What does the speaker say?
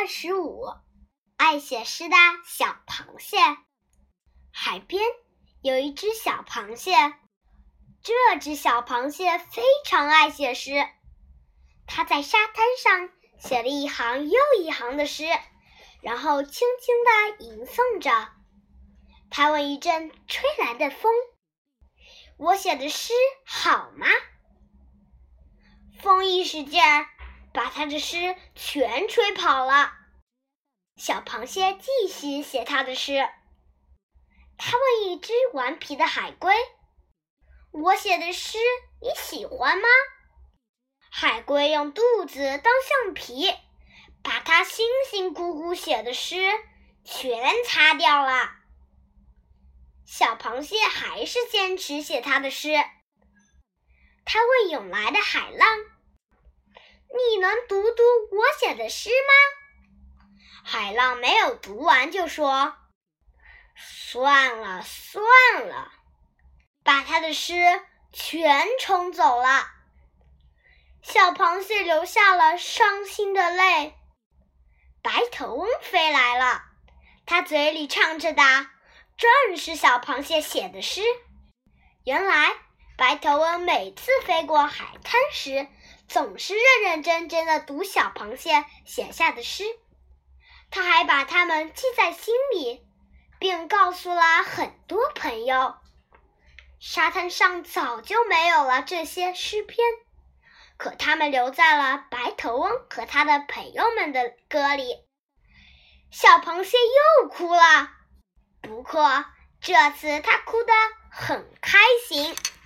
二十五，爱写诗的小螃蟹。海边有一只小螃蟹，这只小螃蟹非常爱写诗。它在沙滩上写了一行又一行的诗，然后轻轻地吟诵着。它问一阵吹来的风：“我写的诗好吗？”风一使劲儿。把他的诗全吹跑了。小螃蟹继续写他的诗。他问一只顽皮的海龟：“我写的诗你喜欢吗？”海龟用肚子当橡皮，把他辛辛苦苦写的诗全擦掉了。小螃蟹还是坚持写他的诗。他问涌来的海浪。能读读我写的诗吗？海浪没有读完就说：“算了算了，把他的诗全冲走了。”小螃蟹流下了伤心的泪。白头翁飞来了，他嘴里唱着的正是小螃蟹写的诗。原来，白头翁每次飞过海滩时，总是认认真真的读小螃蟹写下的诗，他还把它们记在心里，并告诉了很多朋友。沙滩上早就没有了这些诗篇，可它们留在了白头翁和他的朋友们的歌里。小螃蟹又哭了，不过这次它哭得很开心。